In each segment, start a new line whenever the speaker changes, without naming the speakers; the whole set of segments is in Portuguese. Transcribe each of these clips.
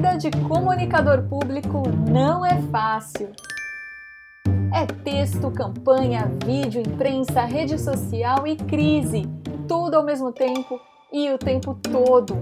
vida de comunicador público não é fácil. É texto, campanha, vídeo, imprensa, rede social e crise, tudo ao mesmo tempo e o tempo todo.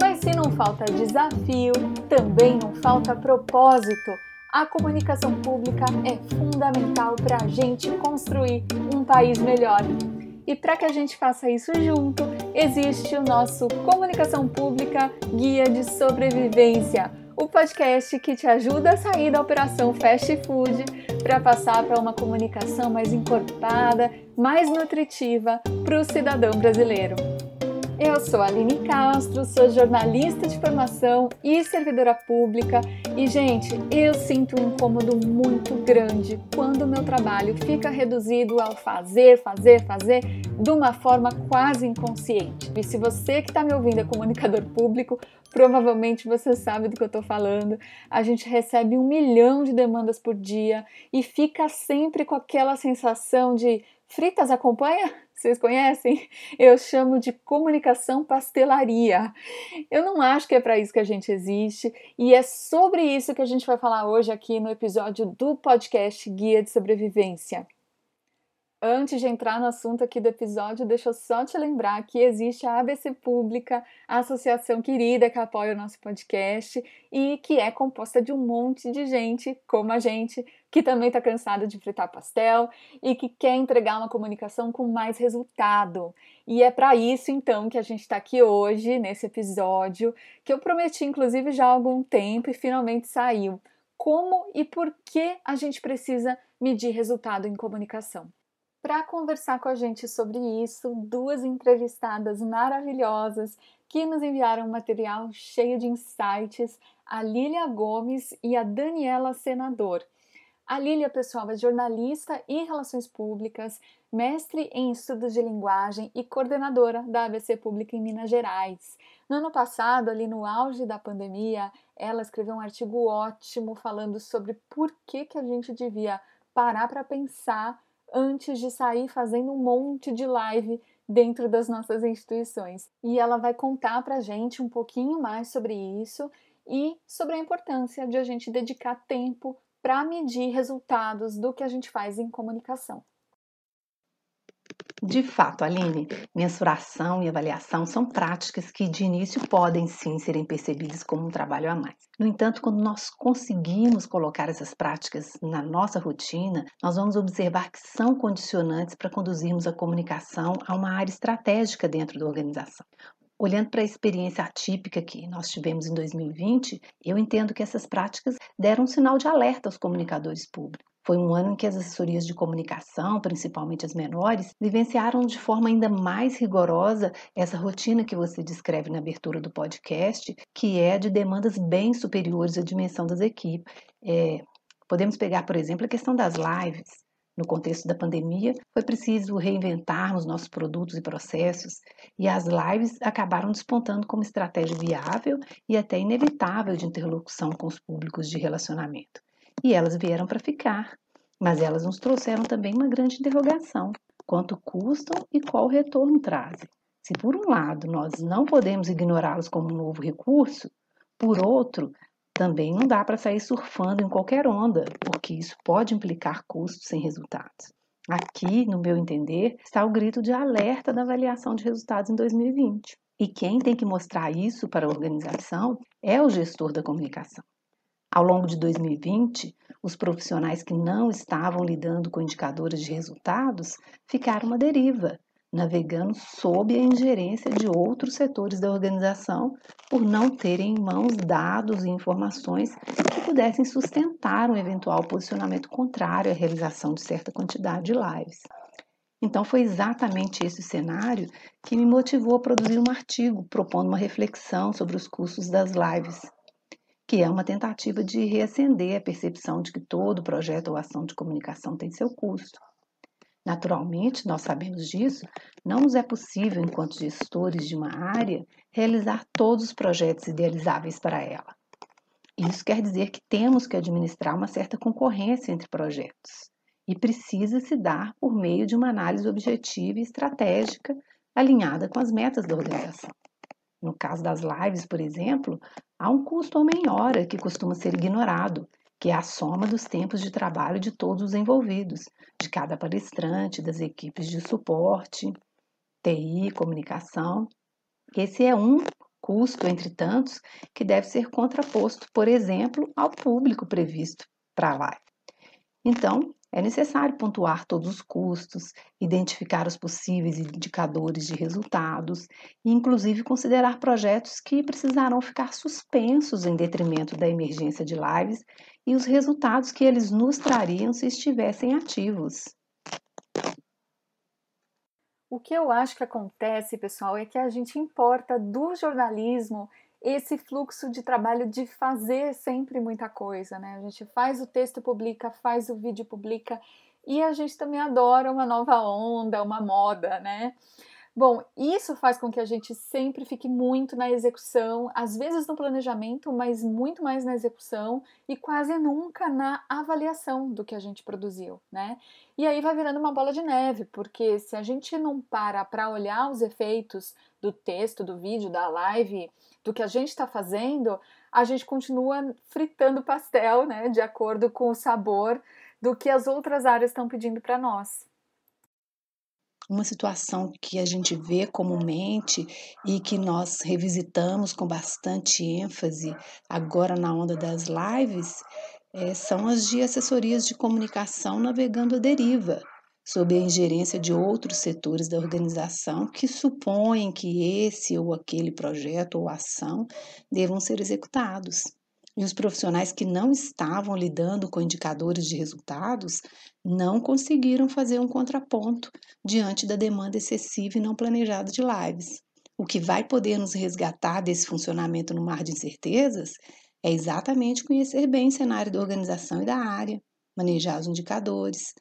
Mas se não falta desafio, também não falta propósito. A comunicação pública é fundamental para a gente construir um país melhor. E para que a gente faça isso junto, existe o nosso Comunicação Pública Guia de Sobrevivência, o podcast que te ajuda a sair da operação fast food para passar para uma comunicação mais encorpada, mais nutritiva para o cidadão brasileiro. Eu sou a Aline Castro, sou jornalista de formação e servidora pública e, gente, eu sinto um incômodo muito grande quando o meu trabalho fica reduzido ao fazer, fazer, fazer de uma forma quase inconsciente. E se você que está me ouvindo é comunicador público, provavelmente você sabe do que eu estou falando. A gente recebe um milhão de demandas por dia e fica sempre com aquela sensação de fritas acompanha? Vocês conhecem? Eu chamo de comunicação pastelaria. Eu não acho que é para isso que a gente existe e é sobre isso que a gente vai falar hoje aqui no episódio do podcast Guia de Sobrevivência. Antes de entrar no assunto aqui do episódio, deixa eu só te lembrar que existe a ABC Pública, a associação querida que apoia o nosso podcast e que é composta de um monte de gente, como a gente, que também está cansada de fritar pastel e que quer entregar uma comunicação com mais resultado. E é para isso, então, que a gente está aqui hoje, nesse episódio, que eu prometi, inclusive, já há algum tempo e finalmente saiu. Como e por que a gente precisa medir resultado em comunicação? Para conversar com a gente sobre isso, duas entrevistadas maravilhosas que nos enviaram material cheio de insights, a Lília Gomes e a Daniela Senador. A Lília, pessoal, é jornalista e relações públicas, mestre em estudos de linguagem e coordenadora da ABC Pública em Minas Gerais. No ano passado, ali no auge da pandemia, ela escreveu um artigo ótimo falando sobre por que, que a gente devia parar para pensar antes de sair fazendo um monte de live dentro das nossas instituições. E ela vai contar para a gente um pouquinho mais sobre isso e sobre a importância de a gente dedicar tempo para medir resultados do que a gente faz em comunicação.
De fato, Aline, mensuração e avaliação são práticas que de início podem sim serem percebidas como um trabalho a mais. No entanto, quando nós conseguimos colocar essas práticas na nossa rotina, nós vamos observar que são condicionantes para conduzirmos a comunicação a uma área estratégica dentro da organização. Olhando para a experiência atípica que nós tivemos em 2020, eu entendo que essas práticas deram um sinal de alerta aos comunicadores públicos. Foi um ano em que as assessorias de comunicação, principalmente as menores, vivenciaram de forma ainda mais rigorosa essa rotina que você descreve na abertura do podcast, que é de demandas bem superiores à dimensão das equipes. É, podemos pegar, por exemplo, a questão das lives. No contexto da pandemia, foi preciso reinventarmos nossos produtos e processos, e as lives acabaram despontando como estratégia viável e até inevitável de interlocução com os públicos de relacionamento. E elas vieram para ficar, mas elas nos trouxeram também uma grande interrogação: quanto custam e qual retorno trazem? Se por um lado nós não podemos ignorá-los como um novo recurso, por outro, também não dá para sair surfando em qualquer onda, porque isso pode implicar custos sem resultados. Aqui, no meu entender, está o grito de alerta da avaliação de resultados em 2020. E quem tem que mostrar isso para a organização é o gestor da comunicação. Ao longo de 2020, os profissionais que não estavam lidando com indicadores de resultados ficaram à deriva, navegando sob a ingerência de outros setores da organização por não terem em mãos dados e informações que pudessem sustentar um eventual posicionamento contrário à realização de certa quantidade de lives. Então, foi exatamente esse cenário que me motivou a produzir um artigo propondo uma reflexão sobre os custos das lives que é uma tentativa de reacender a percepção de que todo projeto ou ação de comunicação tem seu custo. Naturalmente, nós sabemos disso, não nos é possível, enquanto gestores de uma área, realizar todos os projetos idealizáveis para ela. Isso quer dizer que temos que administrar uma certa concorrência entre projetos e precisa se dar por meio de uma análise objetiva e estratégica alinhada com as metas da organização. No caso das lives, por exemplo, Há um custo homem-hora que costuma ser ignorado, que é a soma dos tempos de trabalho de todos os envolvidos, de cada palestrante, das equipes de suporte, TI, comunicação. Esse é um custo, entre tantos, que deve ser contraposto, por exemplo, ao público previsto para a live. Então, é necessário pontuar todos os custos, identificar os possíveis indicadores de resultados e, inclusive, considerar projetos que precisarão ficar suspensos em detrimento da emergência de lives e os resultados que eles nos trariam se estivessem ativos.
O que eu acho que acontece, pessoal, é que a gente importa do jornalismo esse fluxo de trabalho de fazer sempre muita coisa, né? A gente faz o texto, publica, faz o vídeo, publica, e a gente também adora uma nova onda, uma moda, né? Bom, isso faz com que a gente sempre fique muito na execução, às vezes no planejamento, mas muito mais na execução e quase nunca na avaliação do que a gente produziu, né? E aí vai virando uma bola de neve, porque se a gente não para para olhar os efeitos do texto, do vídeo, da live, do que a gente está fazendo, a gente continua fritando pastel, né, de acordo com o sabor do que as outras áreas estão pedindo para nós.
Uma situação que a gente vê comumente e que nós revisitamos com bastante ênfase agora na onda das lives é, são as de assessorias de comunicação navegando à deriva, sob a ingerência de outros setores da organização que supõem que esse ou aquele projeto ou ação devam ser executados. E os profissionais que não estavam lidando com indicadores de resultados não conseguiram fazer um contraponto diante da demanda excessiva e não planejada de lives. O que vai poder nos resgatar desse funcionamento no mar de incertezas é exatamente conhecer bem o cenário da organização e da área, manejar os indicadores,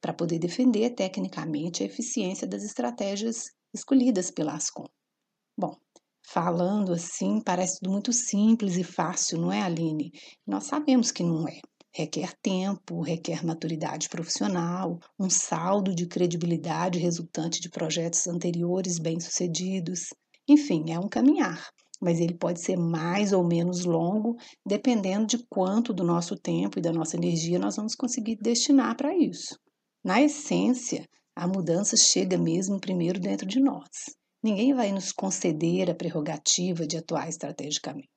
para poder defender tecnicamente a eficiência das estratégias escolhidas pela Ascom. Bom, falando assim, parece tudo muito simples e fácil, não é, Aline? Nós sabemos que não é. Requer tempo, requer maturidade profissional, um saldo de credibilidade resultante de projetos anteriores bem-sucedidos. Enfim, é um caminhar, mas ele pode ser mais ou menos longo, dependendo de quanto do nosso tempo e da nossa energia nós vamos conseguir destinar para isso. Na essência, a mudança chega mesmo primeiro dentro de nós. Ninguém vai nos conceder a prerrogativa de atuar estrategicamente.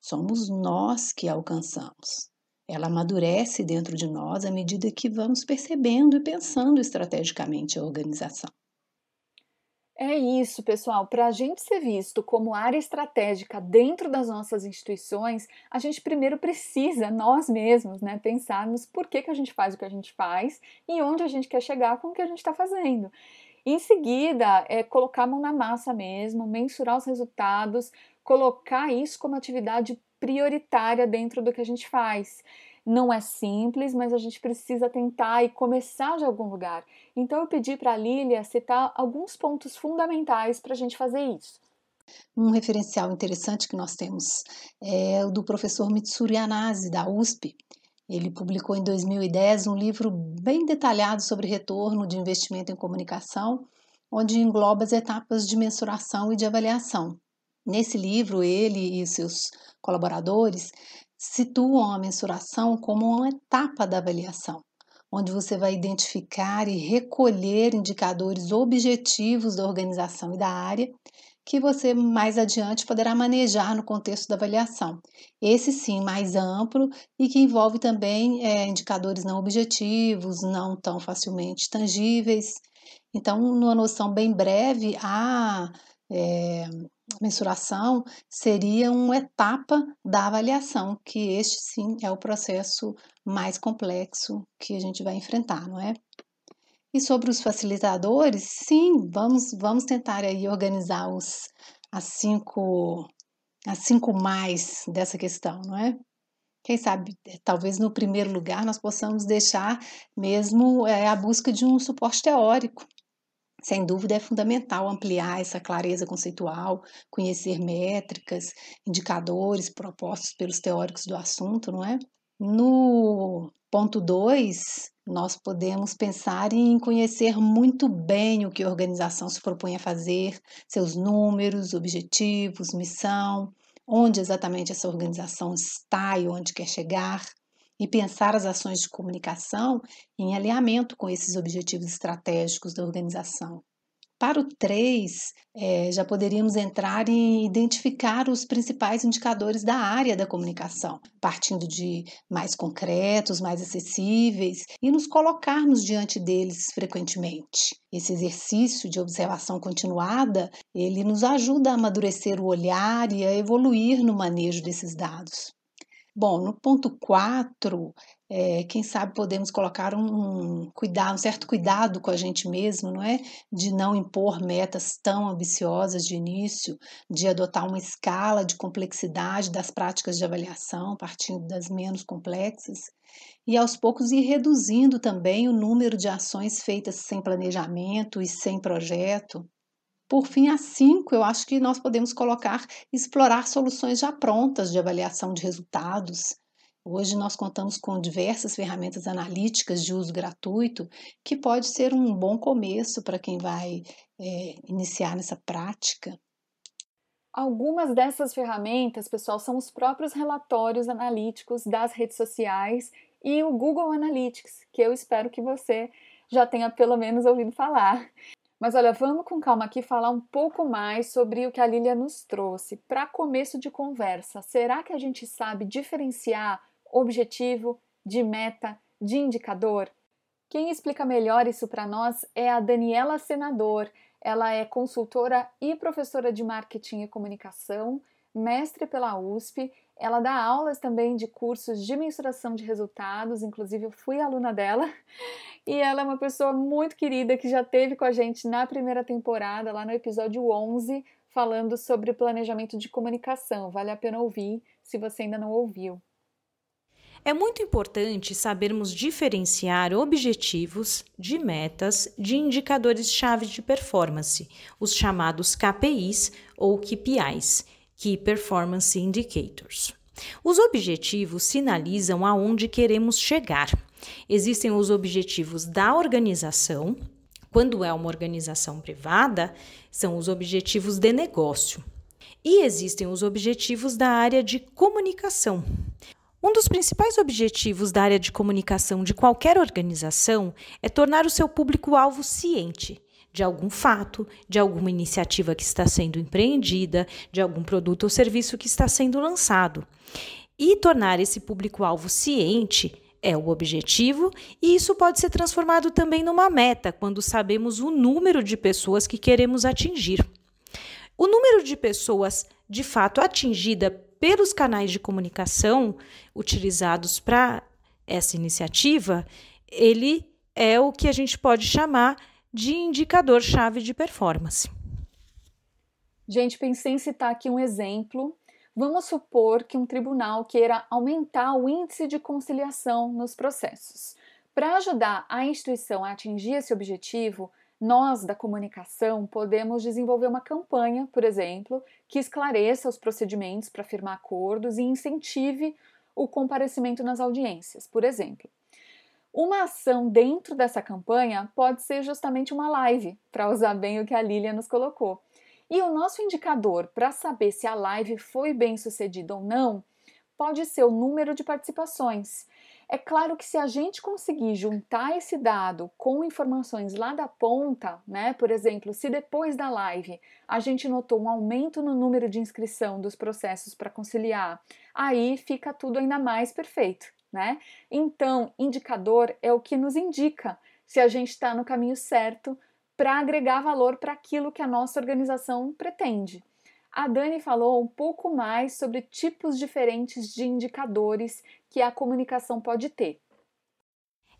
Somos nós que a alcançamos. Ela amadurece dentro de nós à medida que vamos percebendo e pensando estrategicamente a organização.
É isso, pessoal. Para a gente ser visto como área estratégica dentro das nossas instituições, a gente primeiro precisa, nós mesmos, né, pensarmos por que, que a gente faz o que a gente faz e onde a gente quer chegar com o que a gente está fazendo. Em seguida, é colocar a mão na massa mesmo, mensurar os resultados, colocar isso como atividade prioritária dentro do que a gente faz. Não é simples, mas a gente precisa tentar e começar de algum lugar. Então eu pedi para a Lília citar alguns pontos fundamentais para a gente fazer isso.
Um referencial interessante que nós temos é o do professor Mitsuri Anase, da USP, ele publicou em 2010 um livro bem detalhado sobre retorno de investimento em comunicação, onde engloba as etapas de mensuração e de avaliação. Nesse livro, ele e seus colaboradores situam a mensuração como uma etapa da avaliação, onde você vai identificar e recolher indicadores objetivos da organização e da área que você mais adiante poderá manejar no contexto da avaliação. Esse sim, mais amplo e que envolve também é, indicadores não objetivos, não tão facilmente tangíveis. Então, numa noção bem breve, a é, mensuração seria uma etapa da avaliação, que este sim é o processo mais complexo que a gente vai enfrentar, não é? E sobre os facilitadores, sim, vamos, vamos tentar aí organizar os, as, cinco, as cinco mais dessa questão, não é? Quem sabe, talvez no primeiro lugar nós possamos deixar mesmo é, a busca de um suporte teórico. Sem dúvida é fundamental ampliar essa clareza conceitual, conhecer métricas, indicadores propostos pelos teóricos do assunto, não é? No ponto 2, nós podemos pensar em conhecer muito bem o que a organização se propõe a fazer, seus números, objetivos, missão, onde exatamente essa organização está e onde quer chegar, e pensar as ações de comunicação em alinhamento com esses objetivos estratégicos da organização. Para o 3, é, já poderíamos entrar em identificar os principais indicadores da área da comunicação, partindo de mais concretos, mais acessíveis e nos colocarmos diante deles frequentemente. Esse exercício de observação continuada, ele nos ajuda a amadurecer o olhar e a evoluir no manejo desses dados. Bom, no ponto 4, é, quem sabe podemos colocar um, cuidado, um certo cuidado com a gente mesmo, não é? De não impor metas tão ambiciosas de início, de adotar uma escala de complexidade das práticas de avaliação, partindo das menos complexas, e aos poucos ir reduzindo também o número de ações feitas sem planejamento e sem projeto. Por fim, a 5, eu acho que nós podemos colocar explorar soluções já prontas de avaliação de resultados. Hoje nós contamos com diversas ferramentas analíticas de uso gratuito, que pode ser um bom começo para quem vai é, iniciar nessa prática.
Algumas dessas ferramentas, pessoal, são os próprios relatórios analíticos das redes sociais e o Google Analytics, que eu espero que você já tenha pelo menos ouvido falar. Mas olha, vamos com calma aqui falar um pouco mais sobre o que a Lilia nos trouxe. Para começo de conversa, será que a gente sabe diferenciar objetivo de meta de indicador? Quem explica melhor isso para nós é a Daniela Senador. Ela é consultora e professora de marketing e comunicação, mestre pela USP ela dá aulas também de cursos de mensuração de resultados, inclusive eu fui aluna dela. E ela é uma pessoa muito querida que já teve com a gente na primeira temporada, lá no episódio 11, falando sobre planejamento de comunicação. Vale a pena ouvir se você ainda não ouviu.
É muito importante sabermos diferenciar objetivos de metas de indicadores-chave de performance, os chamados KPIs ou KPIs Key Performance Indicators. Os objetivos sinalizam aonde queremos chegar. Existem os objetivos da organização. Quando é uma organização privada, são os objetivos de negócio. E existem os objetivos da área de comunicação. Um dos principais objetivos da área de comunicação de qualquer organização é tornar o seu público-alvo ciente de algum fato, de alguma iniciativa que está sendo empreendida, de algum produto ou serviço que está sendo lançado. E tornar esse público-alvo ciente é o objetivo, e isso pode ser transformado também numa meta quando sabemos o número de pessoas que queremos atingir. O número de pessoas de fato atingida pelos canais de comunicação utilizados para essa iniciativa, ele é o que a gente pode chamar de indicador-chave de performance.
Gente, pensei em citar aqui um exemplo. Vamos supor que um tribunal queira aumentar o índice de conciliação nos processos. Para ajudar a instituição a atingir esse objetivo, nós da comunicação podemos desenvolver uma campanha, por exemplo, que esclareça os procedimentos para firmar acordos e incentive o comparecimento nas audiências, por exemplo. Uma ação dentro dessa campanha pode ser justamente uma live, para usar bem o que a Lilia nos colocou. E o nosso indicador para saber se a live foi bem sucedida ou não pode ser o número de participações. É claro que se a gente conseguir juntar esse dado com informações lá da ponta, né? Por exemplo, se depois da live a gente notou um aumento no número de inscrição dos processos para conciliar, aí fica tudo ainda mais perfeito né? Então, indicador é o que nos indica se a gente está no caminho certo para agregar valor para aquilo que a nossa organização pretende. A Dani falou um pouco mais sobre tipos diferentes de indicadores que a comunicação pode ter.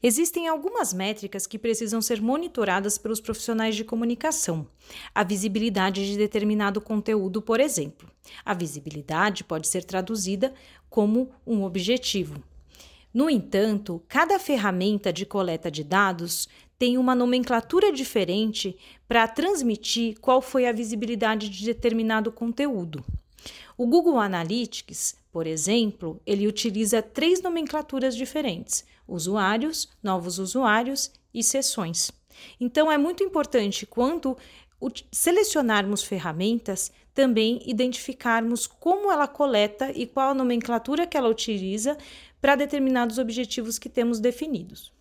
Existem algumas métricas que precisam ser monitoradas pelos profissionais de comunicação. A visibilidade de determinado conteúdo, por exemplo. A visibilidade pode ser traduzida como um objetivo, no entanto, cada ferramenta de coleta de dados tem uma nomenclatura diferente para transmitir qual foi a visibilidade de determinado conteúdo. O Google Analytics, por exemplo, ele utiliza três nomenclaturas diferentes: usuários, novos usuários e sessões. Então é muito importante quando selecionarmos ferramentas também identificarmos como ela coleta e qual a nomenclatura que ela utiliza para determinados objetivos que temos definidos.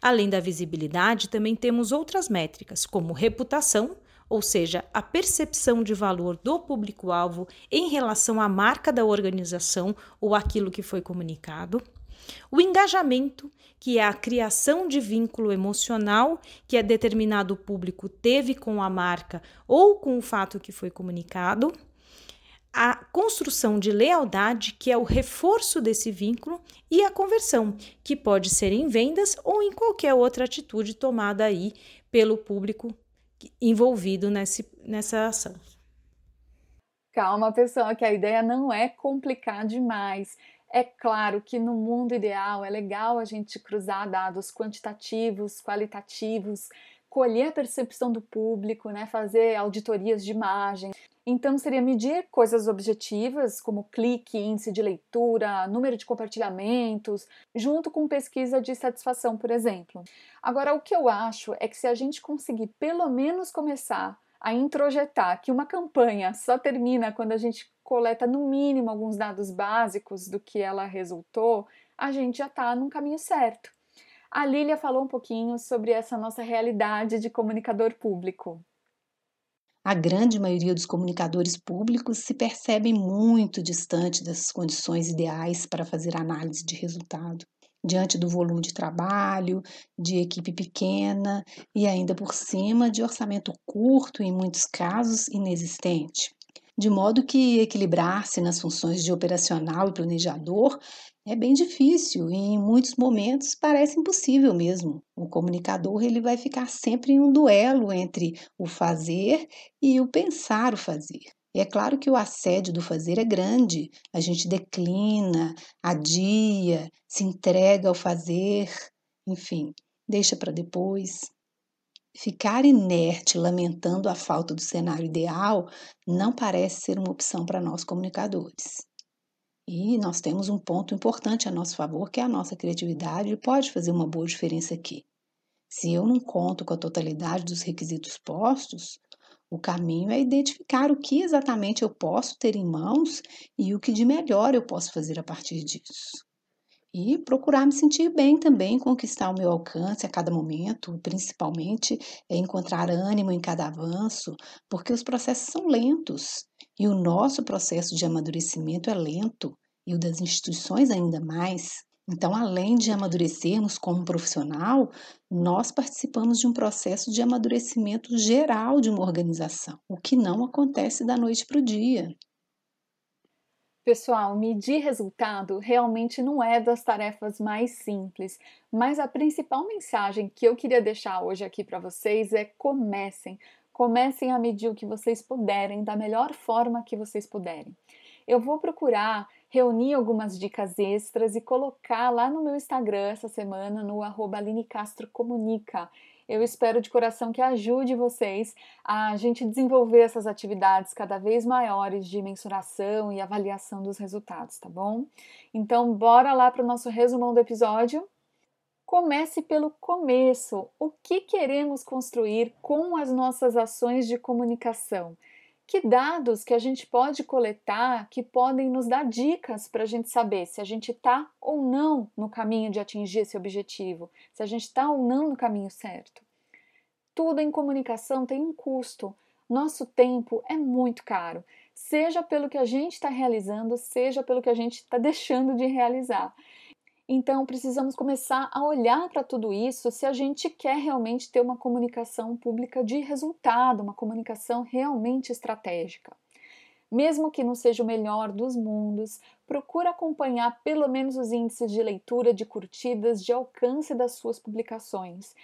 Além da visibilidade, também temos outras métricas, como reputação, ou seja, a percepção de valor do público-alvo em relação à marca da organização ou aquilo que foi comunicado. O engajamento, que é a criação de vínculo emocional que a determinado público teve com a marca ou com o fato que foi comunicado a construção de lealdade, que é o reforço desse vínculo, e a conversão, que pode ser em vendas ou em qualquer outra atitude tomada aí pelo público envolvido nesse, nessa ação.
Calma, pessoal, que a ideia não é complicar demais. É claro que no mundo ideal é legal a gente cruzar dados quantitativos, qualitativos, colher a percepção do público, né, fazer auditorias de imagem. Então, seria medir coisas objetivas, como clique, índice de leitura, número de compartilhamentos, junto com pesquisa de satisfação, por exemplo. Agora, o que eu acho é que se a gente conseguir pelo menos começar a introjetar que uma campanha só termina quando a gente coleta no mínimo alguns dados básicos do que ela resultou, a gente já está num caminho certo. A Lília falou um pouquinho sobre essa nossa realidade de comunicador público.
A grande maioria dos comunicadores públicos se percebem muito distante dessas condições ideais para fazer análise de resultado, diante do volume de trabalho, de equipe pequena e ainda por cima de orçamento curto, em muitos casos inexistente. De modo que equilibrar-se nas funções de operacional e planejador é bem difícil e em muitos momentos parece impossível mesmo. O comunicador ele vai ficar sempre em um duelo entre o fazer e o pensar o fazer. E é claro que o assédio do fazer é grande. A gente declina, adia, se entrega ao fazer, enfim, deixa para depois. Ficar inerte lamentando a falta do cenário ideal não parece ser uma opção para nós comunicadores. E nós temos um ponto importante a nosso favor, que é a nossa criatividade, e pode fazer uma boa diferença aqui. Se eu não conto com a totalidade dos requisitos postos, o caminho é identificar o que exatamente eu posso ter em mãos e o que de melhor eu posso fazer a partir disso. E procurar me sentir bem também, conquistar o meu alcance a cada momento, principalmente é encontrar ânimo em cada avanço, porque os processos são lentos e o nosso processo de amadurecimento é lento e o das instituições ainda mais. Então, além de amadurecermos como profissional, nós participamos de um processo de amadurecimento geral de uma organização, o que não acontece da noite para o dia.
Pessoal, medir resultado realmente não é das tarefas mais simples, mas a principal mensagem que eu queria deixar hoje aqui para vocês é comecem. Comecem a medir o que vocês puderem, da melhor forma que vocês puderem. Eu vou procurar reunir algumas dicas extras e colocar lá no meu Instagram essa semana, no arroba Aline Castro Comunica. Eu espero de coração que ajude vocês a gente desenvolver essas atividades cada vez maiores de mensuração e avaliação dos resultados, tá bom? Então, bora lá para o nosso resumão do episódio. Comece pelo começo. O que queremos construir com as nossas ações de comunicação? Que dados que a gente pode coletar que podem nos dar dicas para a gente saber se a gente está ou não no caminho de atingir esse objetivo, se a gente está ou não no caminho certo. Tudo em comunicação tem um custo. Nosso tempo é muito caro, seja pelo que a gente está realizando, seja pelo que a gente está deixando de realizar. Então, precisamos começar a olhar para tudo isso se a gente quer realmente ter uma comunicação pública de resultado, uma comunicação realmente estratégica. Mesmo que não seja o melhor dos mundos, procura acompanhar pelo menos os índices de leitura, de curtidas, de alcance das suas publicações.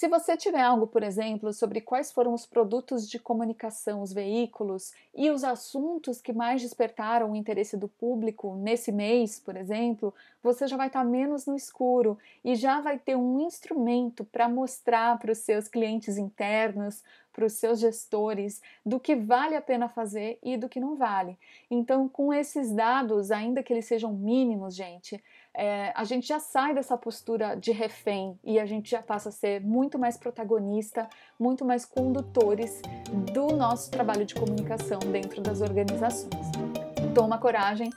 Se você tiver algo, por exemplo, sobre quais foram os produtos de comunicação, os veículos e os assuntos que mais despertaram o interesse do público nesse mês, por exemplo, você já vai estar menos no escuro e já vai ter um instrumento para mostrar para os seus clientes internos, para os seus gestores do que vale a pena fazer e do que não vale. Então, com esses dados, ainda que eles sejam mínimos, gente, é, a gente já sai dessa postura de refém e a gente já passa a ser muito mais protagonista, muito mais condutores do nosso trabalho de comunicação dentro das organizações. Toma coragem,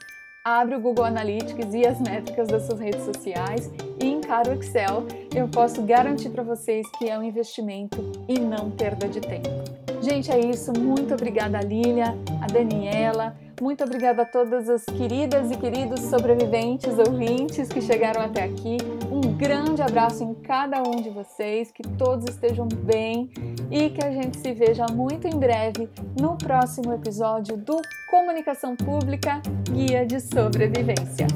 abre o Google Analytics e as métricas das suas redes sociais e encara o Excel. Eu posso garantir para vocês que é um investimento e não perda de tempo. Gente, é isso. Muito obrigada, Lilia, a Daniela. Muito obrigada a todas as queridas e queridos sobreviventes, ouvintes que chegaram até aqui. Um grande abraço em cada um de vocês, que todos estejam bem e que a gente se veja muito em breve no próximo episódio do Comunicação Pública Guia de Sobrevivência.